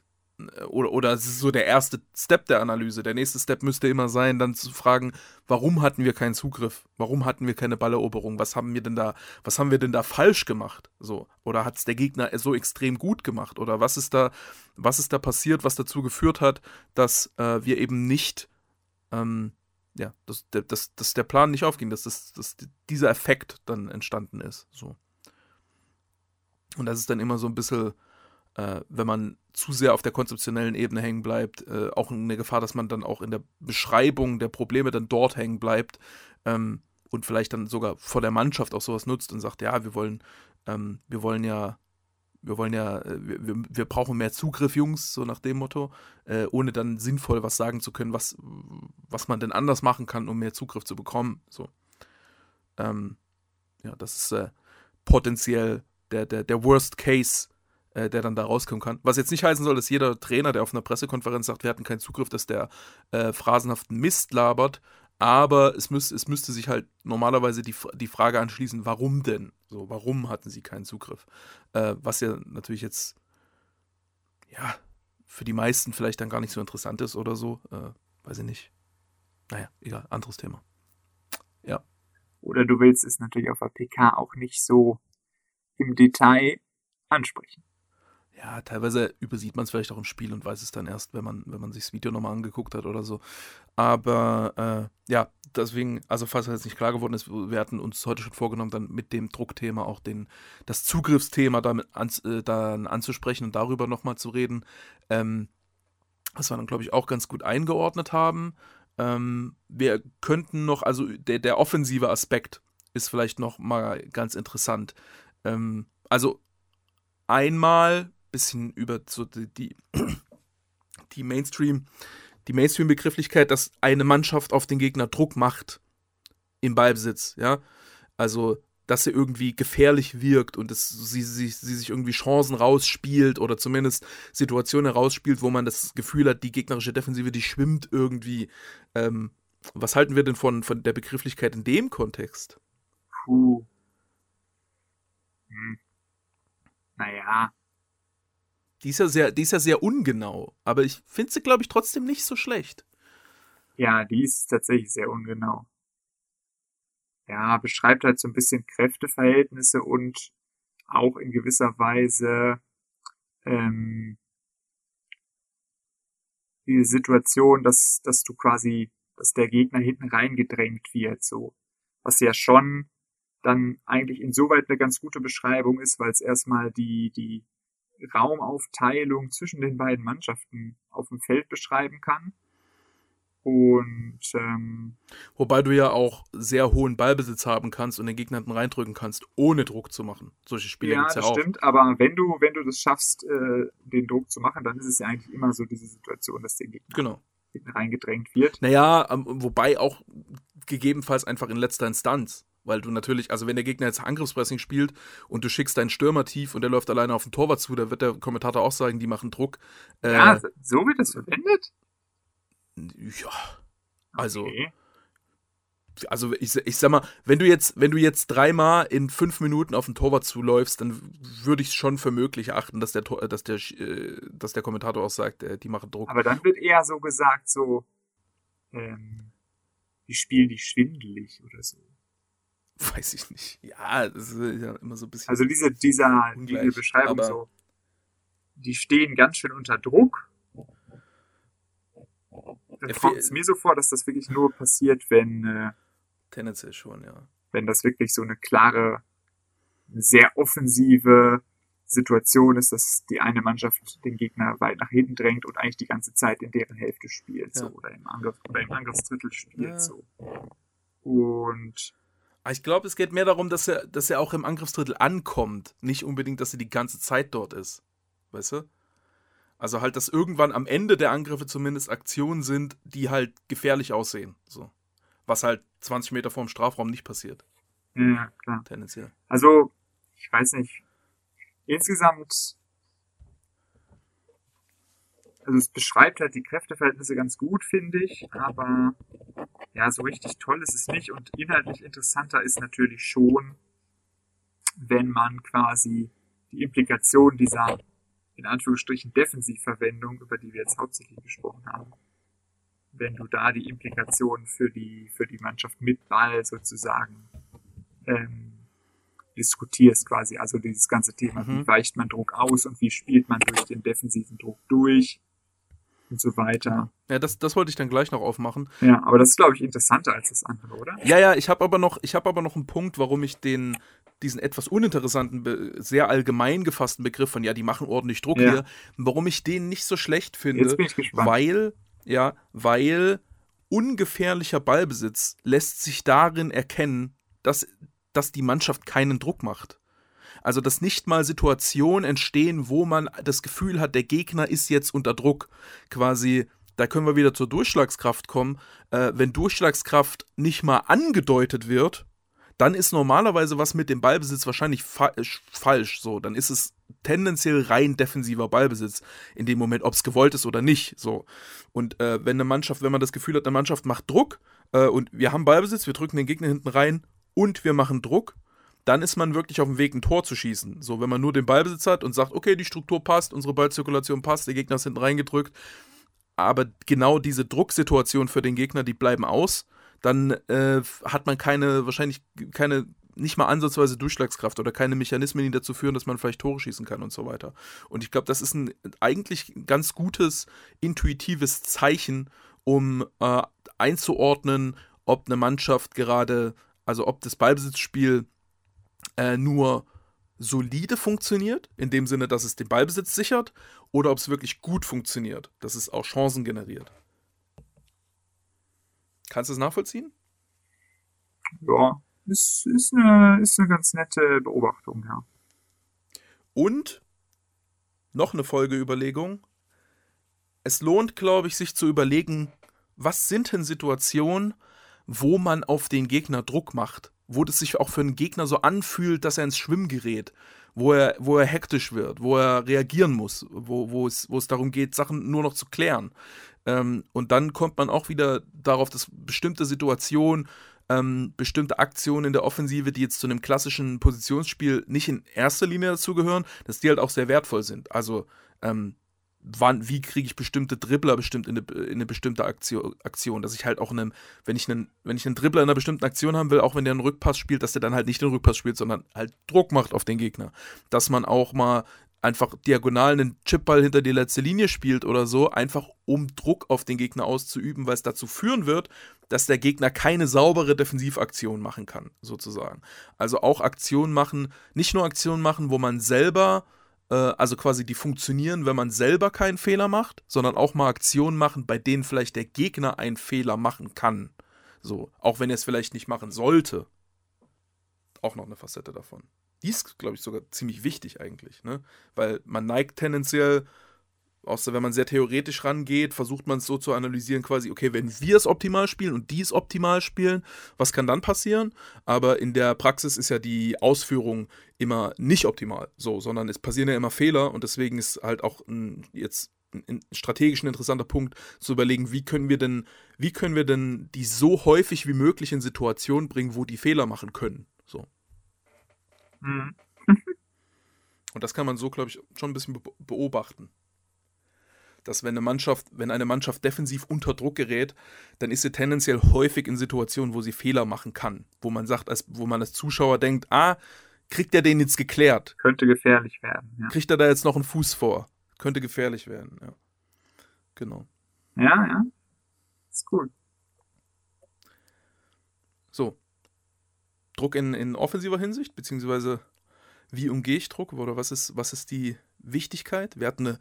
[SPEAKER 1] oder, oder es ist so der erste Step der Analyse. Der nächste Step müsste immer sein, dann zu fragen, warum hatten wir keinen Zugriff? Warum hatten wir keine Balleroberung? Was haben wir denn da, was haben wir denn da falsch gemacht? So, oder hat es der Gegner so extrem gut gemacht? Oder was ist da, was ist da passiert, was dazu geführt hat, dass äh, wir eben nicht, ähm, ja, dass, dass, dass der Plan nicht aufging, dass, das, dass dieser Effekt dann entstanden ist. So. Und das ist dann immer so ein bisschen äh, wenn man zu sehr auf der konzeptionellen Ebene hängen bleibt, äh, auch eine Gefahr, dass man dann auch in der Beschreibung der Probleme dann dort hängen bleibt ähm, und vielleicht dann sogar vor der Mannschaft auch sowas nutzt und sagt, ja, wir wollen, ähm, wir wollen ja, wir wollen ja, äh, wir, wir brauchen mehr Zugriff, Jungs, so nach dem Motto, äh, ohne dann sinnvoll was sagen zu können, was, was man denn anders machen kann, um mehr Zugriff zu bekommen. So. Ähm, ja, das ist äh, potenziell der, der, der Worst Case der dann da rauskommen kann. Was jetzt nicht heißen soll, dass jeder Trainer, der auf einer Pressekonferenz sagt, wir hatten keinen Zugriff, dass der äh, phrasenhaften Mist labert. Aber es, müß, es müsste sich halt normalerweise die, die Frage anschließen, warum denn? So, warum hatten sie keinen Zugriff? Äh, was ja natürlich jetzt, ja, für die meisten vielleicht dann gar nicht so interessant ist oder so. Äh, weiß ich nicht. Naja, egal, anderes Thema. Ja.
[SPEAKER 2] Oder du willst es natürlich auf der PK auch nicht so im Detail ansprechen
[SPEAKER 1] ja, teilweise übersieht man es vielleicht auch im Spiel und weiß es dann erst, wenn man, wenn man sich das Video nochmal angeguckt hat oder so. Aber äh, ja, deswegen, also falls es jetzt nicht klar geworden ist, wir hatten uns heute schon vorgenommen, dann mit dem Druckthema auch den, das Zugriffsthema damit an, äh, dann anzusprechen und darüber nochmal zu reden. Ähm, was wir dann, glaube ich, auch ganz gut eingeordnet haben. Ähm, wir könnten noch, also der, der offensive Aspekt ist vielleicht noch mal ganz interessant. Ähm, also einmal bisschen über so die, die Mainstream, die Mainstream-Begrifflichkeit, dass eine Mannschaft auf den Gegner Druck macht im Ballbesitz, ja. Also, dass sie irgendwie gefährlich wirkt und dass sie, sie, sie sich irgendwie Chancen rausspielt oder zumindest Situationen herausspielt, wo man das Gefühl hat, die gegnerische Defensive, die schwimmt irgendwie. Ähm, was halten wir denn von, von der Begrifflichkeit in dem Kontext?
[SPEAKER 2] Puh. Hm. Naja,
[SPEAKER 1] die ist ja sehr, die ist ja sehr ungenau, aber ich finde sie, glaube ich, trotzdem nicht so schlecht.
[SPEAKER 2] Ja, die ist tatsächlich sehr ungenau. Ja, beschreibt halt so ein bisschen Kräfteverhältnisse und auch in gewisser Weise ähm, die Situation, dass, dass du quasi, dass der Gegner hinten reingedrängt wird, so. Was ja schon dann eigentlich insoweit eine ganz gute Beschreibung ist, weil es erstmal die, die Raumaufteilung zwischen den beiden Mannschaften auf dem Feld beschreiben kann. Und ähm,
[SPEAKER 1] wobei du ja auch sehr hohen Ballbesitz haben kannst und den Gegner hinten reindrücken kannst, ohne Druck zu machen. Solche Spiele
[SPEAKER 2] ja,
[SPEAKER 1] gibt's
[SPEAKER 2] ja das auch. stimmt. Aber wenn du wenn du das schaffst, äh, den Druck zu machen, dann ist es ja eigentlich immer so diese Situation, dass der Gegner
[SPEAKER 1] genau.
[SPEAKER 2] hinten reingedrängt wird.
[SPEAKER 1] Naja, ähm, wobei auch gegebenenfalls einfach in letzter Instanz. Weil du natürlich, also wenn der Gegner jetzt Angriffspressing spielt und du schickst deinen Stürmer tief und der läuft alleine auf den Torwart zu, da wird der Kommentator auch sagen, die machen Druck.
[SPEAKER 2] Äh, ja, so wird das verwendet?
[SPEAKER 1] Ja. Also. Okay. also ich, ich sag mal, wenn du jetzt, wenn du jetzt dreimal in fünf Minuten auf den Torwart zuläufst, dann würde ich es schon für möglich achten, dass der, dass der, äh, dass der Kommentator auch sagt, äh, die machen Druck.
[SPEAKER 2] Aber dann wird eher so gesagt, so, ähm, die spielen die schwindelig oder so.
[SPEAKER 1] Weiß ich nicht. Ja, das ist ja immer so ein bisschen.
[SPEAKER 2] Also diese, dieser, ungleich, diese Beschreibung so, die stehen ganz schön unter Druck. Dann kommt es mir so vor, dass das wirklich nur passiert, wenn. Äh,
[SPEAKER 1] tendenziell schon, ja.
[SPEAKER 2] Wenn das wirklich so eine klare, sehr offensive Situation ist, dass die eine Mannschaft den Gegner weit nach hinten drängt und eigentlich die ganze Zeit in deren Hälfte spielt, ja. so, oder im, Angriff, oder im Angriffsdrittel spielt, ja. so. Und
[SPEAKER 1] ich glaube, es geht mehr darum, dass er, dass er auch im Angriffsdrittel ankommt. Nicht unbedingt, dass er die ganze Zeit dort ist. Weißt du? Also halt, dass irgendwann am Ende der Angriffe zumindest Aktionen sind, die halt gefährlich aussehen. So. Was halt 20 Meter vorm Strafraum nicht passiert.
[SPEAKER 2] Ja, klar.
[SPEAKER 1] Tendenziell.
[SPEAKER 2] Also, ich weiß nicht. Insgesamt also es beschreibt halt die Kräfteverhältnisse ganz gut, finde ich, aber ja, so richtig toll ist es nicht und inhaltlich interessanter ist natürlich schon, wenn man quasi die Implikation dieser in Anführungsstrichen Defensivverwendung, über die wir jetzt hauptsächlich gesprochen haben, wenn du da die Implikationen für die, für die Mannschaft mit Ball sozusagen ähm, diskutierst quasi, also dieses ganze Thema, mhm. wie weicht man Druck aus und wie spielt man durch den defensiven Druck durch und so weiter.
[SPEAKER 1] Ja, das, das wollte ich dann gleich noch aufmachen.
[SPEAKER 2] Ja, aber das ist, glaube ich, interessanter als das andere, oder?
[SPEAKER 1] Ja, ja, ich habe aber noch, ich habe aber noch einen Punkt, warum ich den, diesen etwas uninteressanten, sehr allgemein gefassten Begriff von, ja, die machen ordentlich Druck ja. hier, warum ich den nicht so schlecht finde.
[SPEAKER 2] Jetzt bin ich gespannt.
[SPEAKER 1] Weil, ja, weil ungefährlicher Ballbesitz lässt sich darin erkennen, dass, dass die Mannschaft keinen Druck macht. Also, dass nicht mal Situationen entstehen, wo man das Gefühl hat, der Gegner ist jetzt unter Druck. Quasi, da können wir wieder zur Durchschlagskraft kommen. Äh, wenn Durchschlagskraft nicht mal angedeutet wird, dann ist normalerweise was mit dem Ballbesitz wahrscheinlich fa äh, falsch. So, dann ist es tendenziell rein defensiver Ballbesitz in dem Moment, ob es gewollt ist oder nicht. So und äh, wenn eine Mannschaft, wenn man das Gefühl hat, eine Mannschaft macht Druck äh, und wir haben Ballbesitz, wir drücken den Gegner hinten rein und wir machen Druck, dann ist man wirklich auf dem Weg, ein Tor zu schießen. So, wenn man nur den Ballbesitz hat und sagt, okay, die Struktur passt, unsere Ballzirkulation passt, der Gegner ist hinten reingedrückt, aber genau diese Drucksituation für den Gegner, die bleiben aus, dann äh, hat man keine, wahrscheinlich keine, nicht mal ansatzweise Durchschlagskraft oder keine Mechanismen, die dazu führen, dass man vielleicht Tore schießen kann und so weiter. Und ich glaube, das ist ein eigentlich ganz gutes, intuitives Zeichen, um äh, einzuordnen, ob eine Mannschaft gerade, also ob das Ballbesitzspiel äh, nur solide funktioniert, in dem Sinne, dass es den Ballbesitz sichert, oder ob es wirklich gut funktioniert, dass es auch Chancen generiert. Kannst du es nachvollziehen?
[SPEAKER 2] Ja, ist, ist, eine, ist eine ganz nette Beobachtung, ja.
[SPEAKER 1] Und noch eine Folgeüberlegung. Es lohnt, glaube ich, sich zu überlegen, was sind denn Situationen, wo man auf den Gegner Druck macht? Wo das sich auch für einen Gegner so anfühlt, dass er ins Schwimmen gerät, wo er, wo er hektisch wird, wo er reagieren muss, wo, wo, es, wo es darum geht, Sachen nur noch zu klären. Ähm, und dann kommt man auch wieder darauf, dass bestimmte Situationen, ähm, bestimmte Aktionen in der Offensive, die jetzt zu einem klassischen Positionsspiel nicht in erster Linie dazugehören, dass die halt auch sehr wertvoll sind. Also ähm, wann, wie kriege ich bestimmte Dribbler bestimmt in eine, in eine bestimmte Aktion, Aktion, dass ich halt auch einen, wenn ich einen, wenn ich einen Dribbler in einer bestimmten Aktion haben will, auch wenn der einen Rückpass spielt, dass der dann halt nicht den Rückpass spielt, sondern halt Druck macht auf den Gegner. Dass man auch mal einfach diagonal einen Chipball hinter die letzte Linie spielt oder so, einfach um Druck auf den Gegner auszuüben, weil es dazu führen wird, dass der Gegner keine saubere Defensivaktion machen kann, sozusagen. Also auch Aktionen machen, nicht nur Aktionen machen, wo man selber äh, also quasi die funktionieren, wenn man selber keinen Fehler macht, sondern auch mal Aktionen machen, bei denen vielleicht der Gegner einen Fehler machen kann. So, auch wenn er es vielleicht nicht machen sollte. Auch noch eine Facette davon. Die ist, glaube ich, sogar ziemlich wichtig eigentlich, ne? Weil man neigt tendenziell außer wenn man sehr theoretisch rangeht, versucht man es so zu analysieren, quasi, okay, wenn wir es optimal spielen und die es optimal spielen, was kann dann passieren? Aber in der Praxis ist ja die Ausführung immer nicht optimal, so, sondern es passieren ja immer Fehler und deswegen ist halt auch ein, jetzt ein, strategisch ein interessanter Punkt, zu überlegen, wie können wir denn, wie können wir denn die so häufig wie möglich in Situationen bringen, wo die Fehler machen können. So. Mhm. Und das kann man so, glaube ich, schon ein bisschen beobachten. Dass wenn eine Mannschaft, wenn eine Mannschaft defensiv unter Druck gerät, dann ist sie tendenziell häufig in Situationen, wo sie Fehler machen kann. Wo man sagt, als, wo man als Zuschauer denkt, ah, kriegt er den jetzt geklärt?
[SPEAKER 2] Könnte gefährlich werden.
[SPEAKER 1] Ja. Kriegt er da jetzt noch einen Fuß vor? Könnte gefährlich werden, ja. Genau.
[SPEAKER 2] Ja, ja. Ist gut.
[SPEAKER 1] So. Druck in, in offensiver Hinsicht, beziehungsweise wie umgehe ich Druck oder was ist, was ist die Wichtigkeit? Wir hatten eine,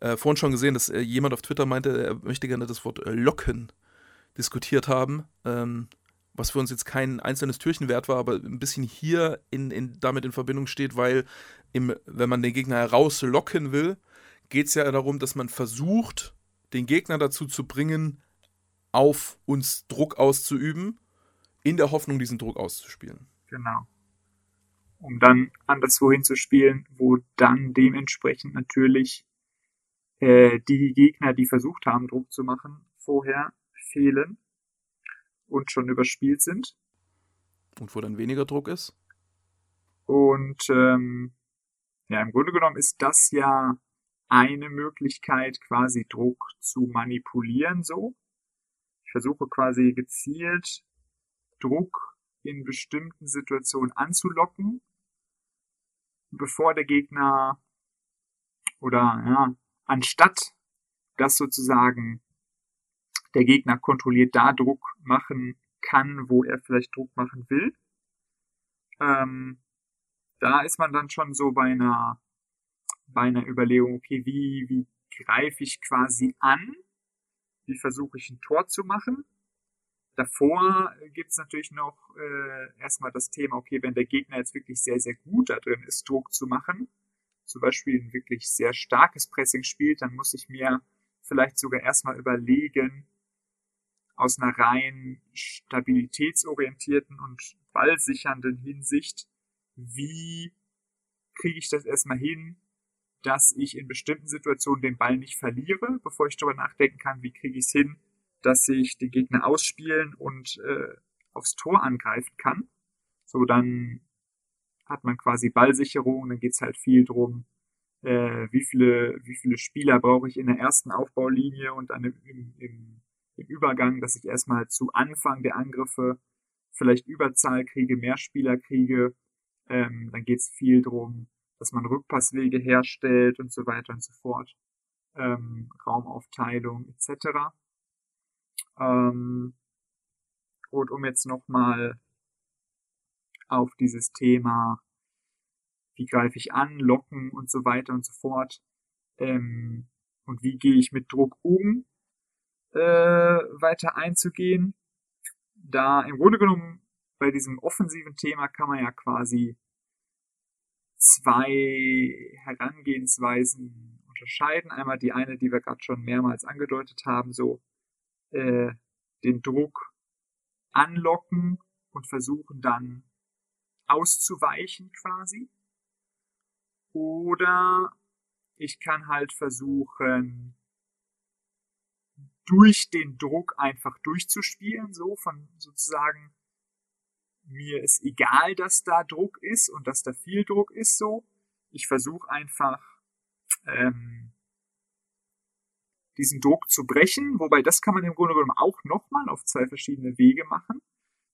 [SPEAKER 1] äh, vorhin schon gesehen, dass äh, jemand auf Twitter meinte, er möchte gerne das Wort Locken diskutiert haben, ähm, was für uns jetzt kein einzelnes Türchen wert war, aber ein bisschen hier in, in, damit in Verbindung steht, weil im, wenn man den Gegner herauslocken will, geht es ja darum, dass man versucht, den Gegner dazu zu bringen, auf uns Druck auszuüben, in der Hoffnung, diesen Druck auszuspielen.
[SPEAKER 2] Genau. Um dann anderswohin zu spielen, wo dann dementsprechend natürlich äh, die Gegner, die versucht haben, Druck zu machen, vorher fehlen und schon überspielt sind.
[SPEAKER 1] Und wo dann weniger Druck ist?
[SPEAKER 2] Und ähm, ja, im Grunde genommen ist das ja eine Möglichkeit, quasi Druck zu manipulieren, so. Ich versuche quasi gezielt Druck in bestimmten Situationen anzulocken, bevor der Gegner oder ja, anstatt dass sozusagen der Gegner kontrolliert da Druck machen kann, wo er vielleicht Druck machen will. Ähm, da ist man dann schon so bei einer bei einer Überlegung, okay, wie, wie greife ich quasi an? Wie versuche ich ein Tor zu machen? Davor gibt's natürlich noch äh, erstmal das Thema, okay, wenn der Gegner jetzt wirklich sehr, sehr gut da drin ist, Druck zu machen, zum Beispiel ein wirklich sehr starkes Pressing spielt, dann muss ich mir vielleicht sogar erstmal überlegen, aus einer rein stabilitätsorientierten und ballsichernden Hinsicht, wie kriege ich das erstmal hin, dass ich in bestimmten Situationen den Ball nicht verliere, bevor ich darüber nachdenken kann, wie kriege ich es hin, dass ich den Gegner ausspielen und äh, aufs Tor angreifen kann. So, dann hat man quasi Ballsicherung, dann geht's halt viel drum, äh, wie viele, wie viele Spieler brauche ich in der ersten Aufbaulinie und dann im, im, im, Übergang, dass ich erstmal zu Anfang der Angriffe vielleicht Überzahl kriege, mehr Spieler kriege. Ähm, dann geht's viel drum, dass man Rückpasswege herstellt und so weiter und so fort, ähm, Raumaufteilung etc. Ähm, und um jetzt nochmal auf dieses Thema, wie greife ich an, locken und so weiter und so fort, ähm, und wie gehe ich mit Druck um, äh, weiter einzugehen. Da im Grunde genommen bei diesem offensiven Thema kann man ja quasi zwei Herangehensweisen unterscheiden. Einmal die eine, die wir gerade schon mehrmals angedeutet haben, so äh, den Druck anlocken und versuchen dann auszuweichen quasi. Oder ich kann halt versuchen, durch den Druck einfach durchzuspielen, so von sozusagen mir ist egal, dass da Druck ist und dass da viel Druck ist so. Ich versuche einfach ähm, diesen Druck zu brechen, wobei das kann man im Grunde genommen auch nochmal auf zwei verschiedene Wege machen.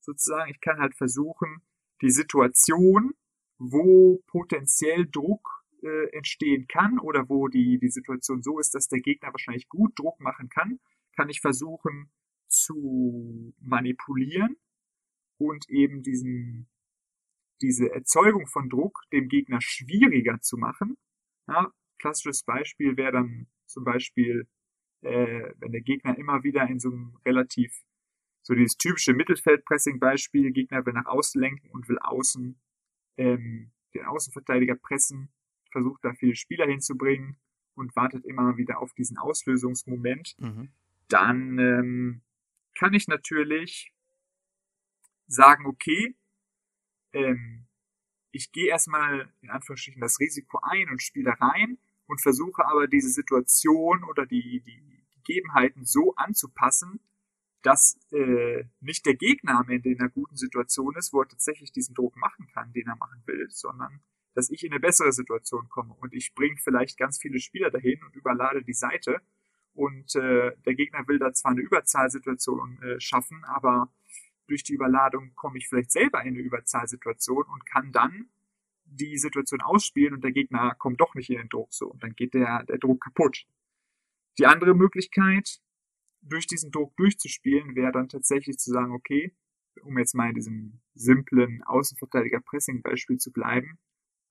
[SPEAKER 2] Sozusagen, ich kann halt versuchen, die Situation, wo potenziell Druck äh, entstehen kann oder wo die, die Situation so ist, dass der Gegner wahrscheinlich gut Druck machen kann, kann ich versuchen zu manipulieren und eben diesen, diese Erzeugung von Druck dem Gegner schwieriger zu machen. Ja, klassisches Beispiel wäre dann zum Beispiel, äh, wenn der Gegner immer wieder in so einem relativ, so dieses typische Mittelfeldpressing-Beispiel, Gegner will nach außen lenken und will außen ähm, den Außenverteidiger pressen, versucht da viele Spieler hinzubringen und wartet immer wieder auf diesen Auslösungsmoment, mhm. dann ähm, kann ich natürlich sagen, okay, ähm, ich gehe erstmal in Anführungsstrichen das Risiko ein und spiele da rein und versuche aber diese Situation oder die, die Gegebenheiten so anzupassen, dass äh, nicht der Gegner am Ende in einer guten Situation ist, wo er tatsächlich diesen Druck machen kann, den er machen will, sondern dass ich in eine bessere Situation komme. Und ich bringe vielleicht ganz viele Spieler dahin und überlade die Seite. Und äh, der Gegner will da zwar eine Überzahlsituation äh, schaffen, aber durch die Überladung komme ich vielleicht selber in eine Überzahlsituation und kann dann die Situation ausspielen und der Gegner kommt doch nicht in den Druck so. Und dann geht der, der Druck kaputt. Die andere Möglichkeit, durch diesen Druck durchzuspielen, wäre dann tatsächlich zu sagen, okay, um jetzt mal in diesem simplen Außenverteidiger-Pressing-Beispiel zu bleiben,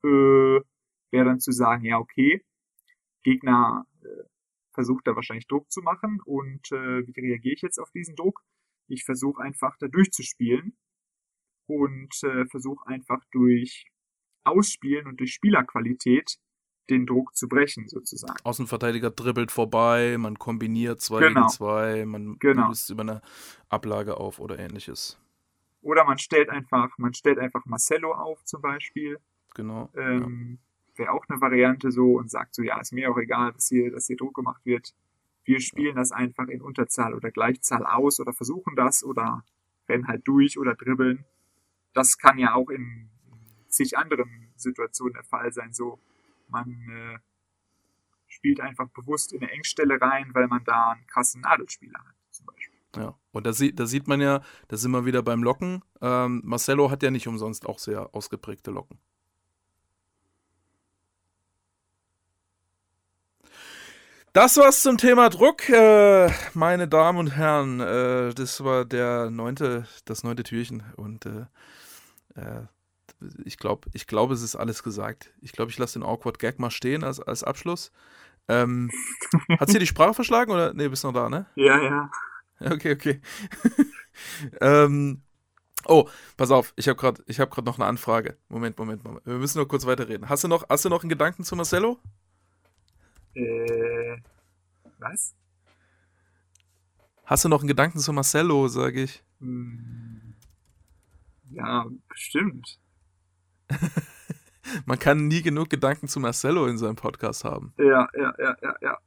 [SPEAKER 2] äh, wäre dann zu sagen, ja, okay, Gegner äh, versucht da wahrscheinlich Druck zu machen und äh, wie reagiere ich jetzt auf diesen Druck? Ich versuche einfach da durchzuspielen und äh, versuche einfach durch Ausspielen und durch Spielerqualität den Druck zu brechen, sozusagen.
[SPEAKER 1] Außenverteidiger dribbelt vorbei, man kombiniert zwei genau. gegen zwei, man genau. löst über eine Ablage auf oder ähnliches.
[SPEAKER 2] Oder man stellt einfach, man stellt einfach Marcello auf zum Beispiel.
[SPEAKER 1] Genau.
[SPEAKER 2] Ähm, ja. Wäre auch eine Variante so und sagt so, ja, ist mir auch egal, dass hier, dass hier Druck gemacht wird. Wir spielen das einfach in Unterzahl oder Gleichzahl aus oder versuchen das oder rennen halt durch oder dribbeln. Das kann ja auch in zig anderen Situationen der Fall sein. So, man äh, spielt einfach bewusst in eine Engstelle rein, weil man da einen krassen Nadelspieler hat, zum Beispiel.
[SPEAKER 1] Ja, und da, sieht, da sieht man ja, da sind wir wieder beim Locken. Ähm, Marcelo hat ja nicht umsonst auch sehr ausgeprägte Locken. Das war's zum Thema Druck, äh, meine Damen und Herren. Äh, das war der neunte, das neunte Türchen und äh, äh ich glaube, ich glaube, es ist alles gesagt. Ich glaube, ich lasse den Awkward Gag mal stehen als, als Abschluss. Ähm, hat sie die Sprache verschlagen oder? Nee, bist noch da, ne?
[SPEAKER 2] Ja, ja.
[SPEAKER 1] Okay, okay. ähm, oh, pass auf, ich habe gerade hab noch eine Anfrage. Moment, Moment, Moment. Wir müssen noch kurz weiterreden. Hast du noch, hast du noch einen Gedanken zu Marcello?
[SPEAKER 2] Äh, was?
[SPEAKER 1] Hast du noch einen Gedanken zu Marcello, sage ich?
[SPEAKER 2] Hm. Ja, bestimmt.
[SPEAKER 1] Man kann nie genug Gedanken zu Marcello in seinem Podcast haben.
[SPEAKER 2] Ja, ja, ja, ja, ja.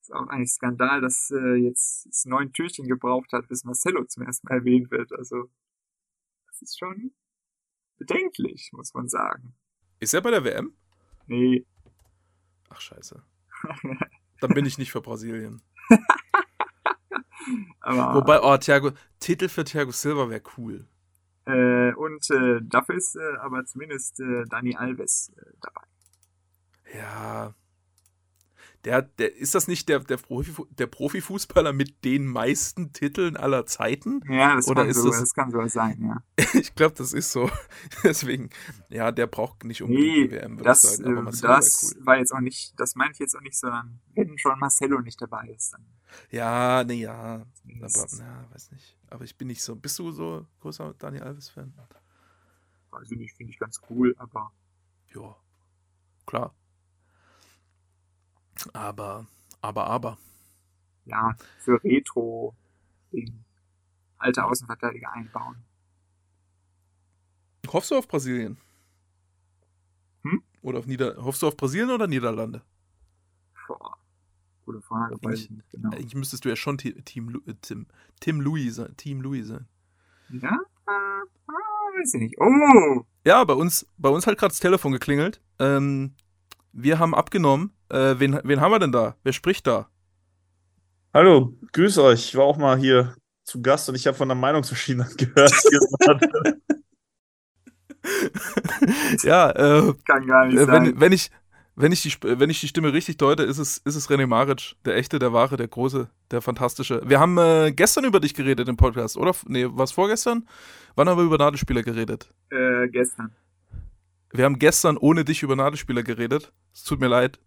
[SPEAKER 2] Ist auch eigentlich Skandal, dass äh, jetzt es neun Türchen gebraucht hat, bis Marcello zum ersten Mal erwähnt wird. Also, das ist schon bedenklich, muss man sagen.
[SPEAKER 1] Ist er bei der WM?
[SPEAKER 2] Nee.
[SPEAKER 1] Ach, scheiße. Dann bin ich nicht für Brasilien.
[SPEAKER 2] Aber,
[SPEAKER 1] Wobei, oh, Thiago, Titel für Thiago Silva wäre cool.
[SPEAKER 2] Äh, und äh, dafür ist äh, aber zumindest äh, Dani Alves äh, dabei.
[SPEAKER 1] Ja. Der, der, ist das nicht der, der, Profi, der Profifußballer mit den meisten Titeln aller Zeiten?
[SPEAKER 2] Ja, das,
[SPEAKER 1] Oder
[SPEAKER 2] kann, so,
[SPEAKER 1] das,
[SPEAKER 2] das kann so sein, ja.
[SPEAKER 1] ich glaube, das ist so. Deswegen, ja, der braucht nicht unbedingt
[SPEAKER 2] nee,
[SPEAKER 1] die WM,
[SPEAKER 2] würde das, ich sagen. Aber Marcelo das cool. war jetzt auch nicht, das meinte ich jetzt auch nicht, sondern wenn schon Marcelo nicht dabei ist, dann.
[SPEAKER 1] Ja, nee, ja. Aber, ja, weiß nicht. Aber ich bin nicht so. Bist du so großer Daniel Alves-Fan?
[SPEAKER 2] Weiß ich nicht, finde ich ganz cool, aber.
[SPEAKER 1] Ja, klar. Aber, aber, aber.
[SPEAKER 2] Ja, für Retro den alte Außenverteidiger einbauen.
[SPEAKER 1] Hoffst du auf Brasilien?
[SPEAKER 2] Hm?
[SPEAKER 1] Oder auf Nieder Hoffst du auf Brasilien oder Niederlande?
[SPEAKER 2] Boah. Gute Frage. Eigentlich,
[SPEAKER 1] genau. eigentlich müsstest du ja schon Team, äh, Tim, Tim Louis sein. Team Louis sein.
[SPEAKER 2] Ja? Ah, weiß ich nicht. Oh!
[SPEAKER 1] Ja, bei uns, bei uns hat gerade das Telefon geklingelt. Ähm, wir haben abgenommen. Äh, wen, wen haben wir denn da? Wer spricht da?
[SPEAKER 3] Hallo, grüß euch. Ich war auch mal hier zu Gast und ich habe von der Meinungsverschiedenheit gehört.
[SPEAKER 1] ja, äh,
[SPEAKER 2] kann gar nicht
[SPEAKER 1] äh,
[SPEAKER 2] sein.
[SPEAKER 1] Wenn, wenn, ich, wenn, ich die, wenn ich die Stimme richtig deute, ist es, ist es René Maric, der echte, der wahre, der große, der fantastische. Wir haben äh, gestern über dich geredet im Podcast, oder? Nee, was vorgestern? Wann haben wir über Nadelspieler geredet?
[SPEAKER 2] Äh, gestern.
[SPEAKER 1] Wir haben gestern ohne dich über Nadelspieler geredet. Es tut mir leid.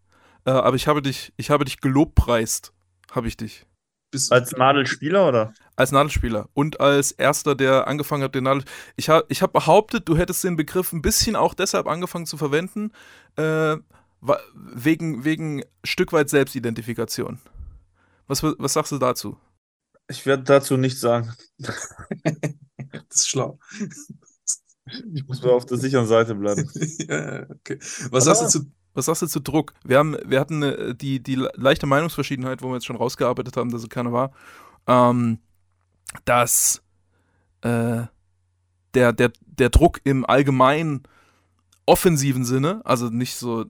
[SPEAKER 1] Äh, aber ich habe dich, ich habe dich gelobpreist. Habe ich dich.
[SPEAKER 3] Bist als Nadelspieler oder?
[SPEAKER 1] Als Nadelspieler und als erster, der angefangen hat, den Nadel. Ich habe ich hab behauptet, du hättest den Begriff ein bisschen auch deshalb angefangen zu verwenden, äh, wegen, wegen Stück weit Selbstidentifikation. Was, was sagst du dazu?
[SPEAKER 3] Ich werde dazu nichts sagen.
[SPEAKER 4] das ist schlau.
[SPEAKER 3] Ich muss mal auf der sicheren Seite bleiben.
[SPEAKER 4] ja, okay. Was sagst, du zu,
[SPEAKER 1] Was sagst du zu Druck? Wir, haben, wir hatten äh, die, die leichte Meinungsverschiedenheit, wo wir jetzt schon rausgearbeitet haben, dass es keine war, ähm, dass äh, der, der, der Druck im allgemeinen offensiven Sinne, also nicht so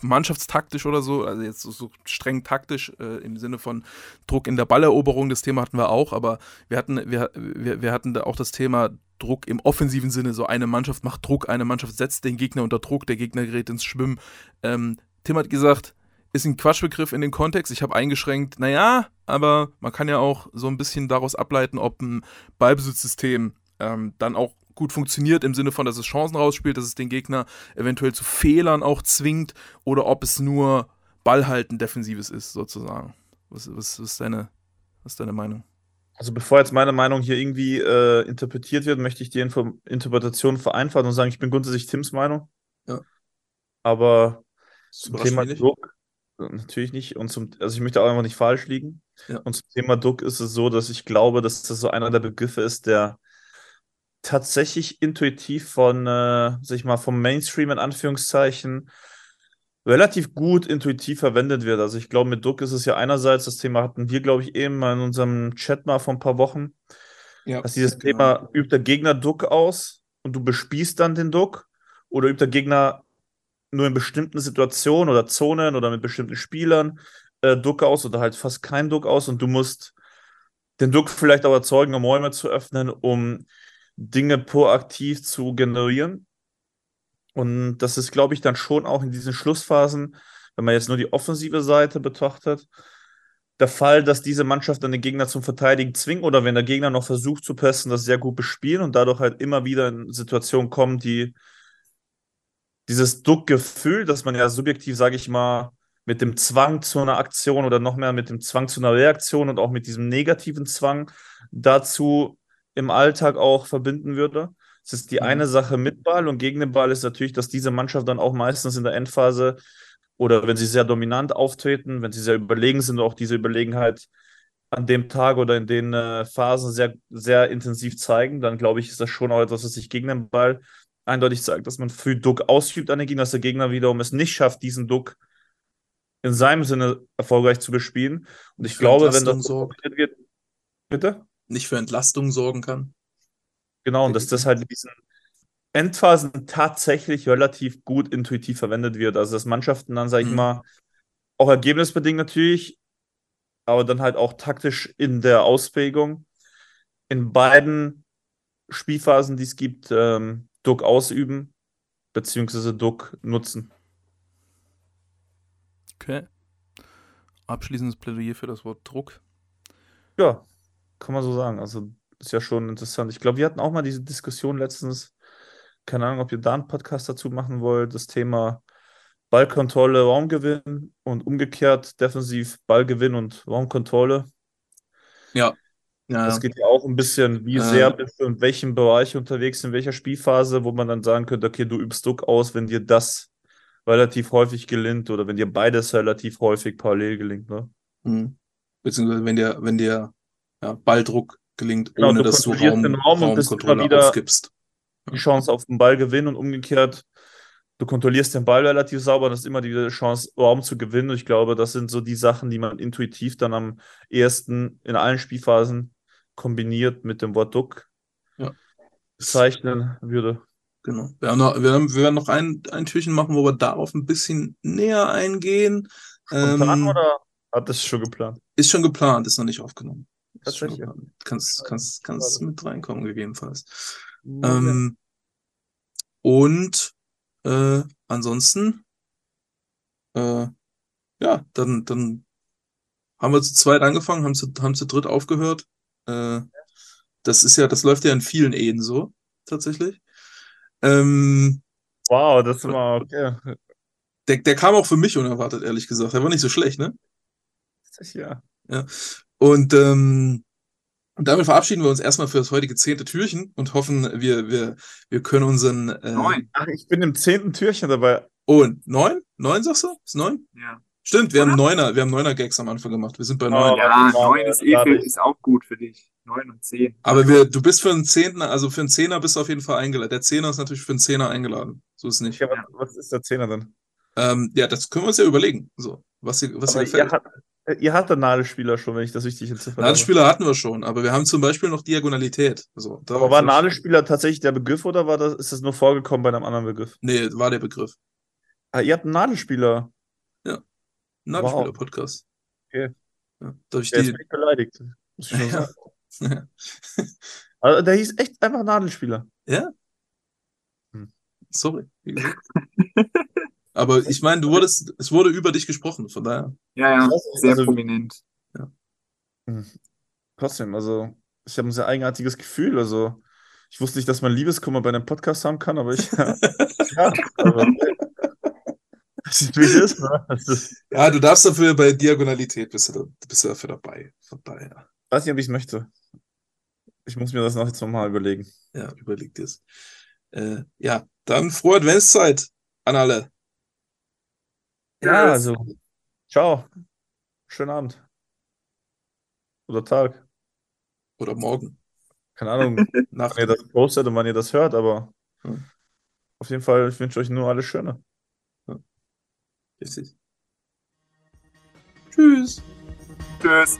[SPEAKER 1] mannschaftstaktisch oder so, also jetzt so, streng taktisch äh, im Sinne von Druck in der Balleroberung, das Thema hatten wir auch, aber wir hatten, wir, wir, wir hatten da auch das Thema Druck im offensiven Sinne, so eine Mannschaft macht Druck, eine Mannschaft setzt den Gegner unter Druck, der Gegner gerät ins Schwimmen. Ähm, Tim hat gesagt, ist ein Quatschbegriff in den Kontext. Ich habe eingeschränkt, naja, aber man kann ja auch so ein bisschen daraus ableiten, ob ein Ballbesitzsystem ähm, dann auch gut funktioniert, im Sinne von, dass es Chancen rausspielt, dass es den Gegner eventuell zu Fehlern auch zwingt oder ob es nur Ballhalten Defensives ist, sozusagen. Was, was, was, ist, deine, was ist deine Meinung?
[SPEAKER 3] Also bevor jetzt meine Meinung hier irgendwie äh, interpretiert wird, möchte ich die Info Interpretation vereinfachen und sagen, ich bin grundsätzlich Tims Meinung.
[SPEAKER 4] Ja.
[SPEAKER 3] Aber zum Thema Druck äh, natürlich nicht. Und zum, also ich möchte auch einfach nicht falsch liegen. Ja. Und zum Thema Druck ist es so, dass ich glaube, dass das so einer der Begriffe ist, der tatsächlich intuitiv von, äh, sag ich mal, vom Mainstream in Anführungszeichen relativ gut intuitiv verwendet wird. Also ich glaube, mit Duck ist es ja einerseits, das Thema hatten wir, glaube ich, eben mal in unserem Chat mal vor ein paar Wochen, ja, dass dieses genau. Thema, übt der Gegner Duck aus und du bespießt dann den Duck oder übt der Gegner nur in bestimmten Situationen oder Zonen oder mit bestimmten Spielern äh, Duck aus oder halt fast kein Duck aus und du musst den Duck vielleicht auch erzeugen, um Räume zu öffnen, um Dinge proaktiv zu generieren. Und das ist, glaube ich, dann schon auch in diesen Schlussphasen, wenn man jetzt nur die offensive Seite betrachtet, der Fall, dass diese Mannschaft dann den Gegner zum Verteidigen zwingt oder wenn der Gegner noch versucht zu pressen, das sehr gut bespielen und dadurch halt immer wieder in Situationen kommen, die dieses Druckgefühl, dass man ja subjektiv, sage ich mal, mit dem Zwang zu einer Aktion oder noch mehr mit dem Zwang zu einer Reaktion und auch mit diesem negativen Zwang dazu im Alltag auch verbinden würde. Es ist die mhm. eine Sache mit Ball und gegen den Ball ist natürlich, dass diese Mannschaft dann auch meistens in der Endphase oder wenn sie sehr dominant auftreten, wenn sie sehr überlegen sind, auch diese Überlegenheit an dem Tag oder in den äh, Phasen sehr, sehr intensiv zeigen, dann glaube ich, ist das schon auch etwas, was sich gegen den Ball eindeutig zeigt, dass man früh Duck ausübt an den Gegner, dass der Gegner wiederum es nicht schafft, diesen Duck in seinem Sinne erfolgreich zu bespielen. Und ich glaube, wenn das so wird, bitte?
[SPEAKER 4] Nicht für Entlastung sorgen kann.
[SPEAKER 3] Genau, und dass das halt in diesen Endphasen tatsächlich relativ gut intuitiv verwendet wird. Also dass Mannschaften dann, sag ich mhm. mal, auch ergebnisbedingt natürlich, aber dann halt auch taktisch in der Ausprägung in beiden Spielphasen, die es gibt, ähm, Druck ausüben, beziehungsweise Druck nutzen.
[SPEAKER 1] Okay. Abschließendes Plädoyer für das Wort Druck.
[SPEAKER 3] Ja, kann man so sagen. Also ist ja schon interessant. Ich glaube, wir hatten auch mal diese Diskussion letztens. Keine Ahnung, ob ihr da einen Podcast dazu machen wollt. Das Thema Ballkontrolle, Raumgewinn und umgekehrt defensiv Ballgewinn und Raumkontrolle.
[SPEAKER 4] Ja.
[SPEAKER 3] ja das geht ja auch ein bisschen, wie äh, sehr bist du in welchem Bereich unterwegs, in welcher Spielphase, wo man dann sagen könnte, okay, du übst Druck aus, wenn dir das relativ häufig gelingt oder wenn dir beides relativ häufig parallel gelingt, ne?
[SPEAKER 4] Mhm. Beziehungsweise wenn dir, wenn dir ja, Balldruck gelingt, genau, ohne dass du Raum, den Raum
[SPEAKER 3] Raumkontrolle wieder aufgibst. Die Chance auf den Ball gewinnen und umgekehrt, du kontrollierst den Ball relativ sauber und hast immer die Chance, Raum zu gewinnen. Und ich glaube, das sind so die Sachen, die man intuitiv dann am ehesten in allen Spielphasen kombiniert mit dem Wort Duck
[SPEAKER 4] ja.
[SPEAKER 3] bezeichnen würde.
[SPEAKER 4] Genau. Wir, haben noch, wir, haben, wir werden noch ein, ein Türchen machen, wo wir darauf ein bisschen näher eingehen.
[SPEAKER 3] Spontan ähm, oder hat das schon geplant?
[SPEAKER 4] Ist schon geplant, ist noch nicht aufgenommen. Tatsächlich. Kannst, kannst, kannst mit reinkommen, gegebenenfalls. Ja. Ähm, und äh, ansonsten, äh, ja, dann, dann haben wir zu zweit angefangen, haben zu, haben zu dritt aufgehört. Äh, das ist ja, das läuft ja in vielen Ehen so, tatsächlich. Ähm,
[SPEAKER 3] wow, das war okay.
[SPEAKER 4] Der, der kam auch für mich unerwartet, ehrlich gesagt. Der war nicht so schlecht, ne?
[SPEAKER 3] Ja.
[SPEAKER 4] Ja. Und, ähm, und damit verabschieden wir uns erstmal für das heutige zehnte Türchen und hoffen, wir, wir, wir können unseren.
[SPEAKER 3] Äh, neun. Ach, ich bin im zehnten Türchen dabei.
[SPEAKER 4] Oh, neun? Neun sagst du? Ist neun?
[SPEAKER 2] Ja.
[SPEAKER 4] Stimmt, wir Oder? haben Neuner, wir haben Neuner Gags am Anfang gemacht. Wir sind bei neun.
[SPEAKER 2] Oh, ja, neun ist eh für, ist auch gut für dich. Neun und zehn.
[SPEAKER 4] Aber wir, du bist für einen Zehnten, also für einen Zehner bist du auf jeden Fall eingeladen. Der Zehner ist natürlich für einen Zehner eingeladen.
[SPEAKER 1] So ist es nicht.
[SPEAKER 3] Ja, was, was ist der Zehner dann?
[SPEAKER 1] Ähm, ja, das können wir uns ja überlegen. So, was ihr, was ihr gefällt.
[SPEAKER 3] Ihr, hat, ihr hattet Nadelspieler schon, wenn ich das richtig
[SPEAKER 1] entziffere. Nadelspieler hatten wir schon, aber wir haben zum Beispiel noch Diagonalität. So,
[SPEAKER 3] aber war Nadelspieler tatsächlich der Begriff oder war das, ist das nur vorgekommen bei einem anderen Begriff?
[SPEAKER 1] Nee, war der Begriff.
[SPEAKER 3] Ah, ihr habt einen Nadelspieler.
[SPEAKER 1] Ja. Nadelspieler-Podcast.
[SPEAKER 3] Okay.
[SPEAKER 1] Ja, darf ich
[SPEAKER 3] der die... ist beleidigt. Muss ich schon ja. sagen. also, der hieß echt einfach Nadelspieler.
[SPEAKER 1] Ja? Hm. Sorry. Aber ich meine, du wurdest, es wurde über dich gesprochen, von daher.
[SPEAKER 2] Ja, ja, sehr also, prominent.
[SPEAKER 1] Ja.
[SPEAKER 3] Hm. Trotzdem, also, ich habe ein sehr eigenartiges Gefühl. Also, ich wusste nicht, dass man Liebeskummer bei einem Podcast haben kann, aber ich. ja, aber,
[SPEAKER 1] wie ist, ne? Ja, du darfst dafür bei Diagonalität bist du, bist du dafür dabei. Von daher.
[SPEAKER 3] Weiß nicht, ob ich es möchte. Ich muss mir das noch jetzt nochmal überlegen.
[SPEAKER 1] Ja, überleg dir es. Äh, ja, dann frohe Adventszeit an alle.
[SPEAKER 3] Ja, also. Ciao. Schönen Abend. Oder Tag.
[SPEAKER 1] Oder morgen.
[SPEAKER 3] Keine Ahnung, wann ihr das postet und wann ihr das hört, aber hm. auf jeden Fall, ich wünsche euch nur alles Schöne.
[SPEAKER 1] Hm. Richtig. Tschüss.
[SPEAKER 2] Tschüss.